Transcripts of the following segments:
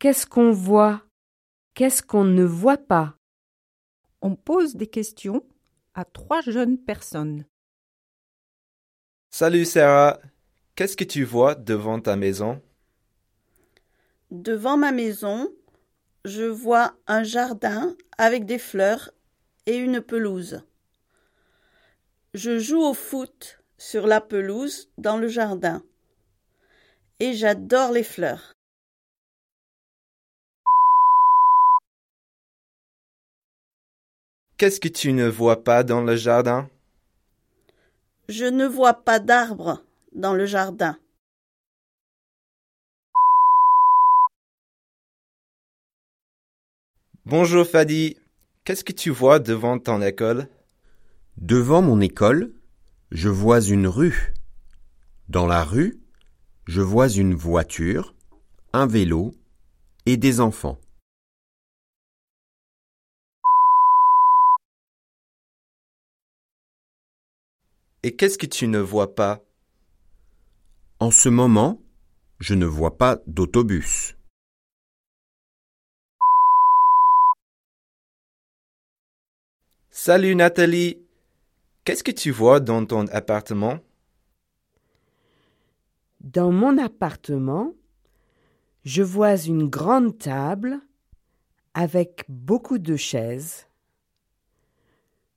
Qu'est-ce qu'on voit? Qu'est-ce qu'on ne voit pas? On pose des questions à trois jeunes personnes. Salut Sarah, qu'est-ce que tu vois devant ta maison? Devant ma maison, je vois un jardin avec des fleurs et une pelouse. Je joue au foot sur la pelouse dans le jardin. Et j'adore les fleurs. Qu'est-ce que tu ne vois pas dans le jardin? Je ne vois pas d'arbres dans le jardin. Bonjour Fadi, qu'est-ce que tu vois devant ton école? Devant mon école, je vois une rue. Dans la rue, je vois une voiture, un vélo et des enfants. Et qu'est-ce que tu ne vois pas? En ce moment, je ne vois pas d'autobus. Salut Nathalie, qu'est-ce que tu vois dans ton appartement? Dans mon appartement, je vois une grande table avec beaucoup de chaises.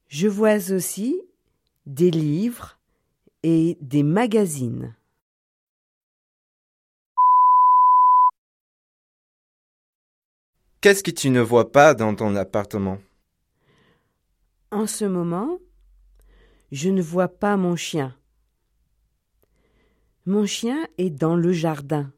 Je vois aussi des livres et des magazines. Qu'est-ce que tu ne vois pas dans ton appartement? En ce moment, je ne vois pas mon chien. Mon chien est dans le jardin.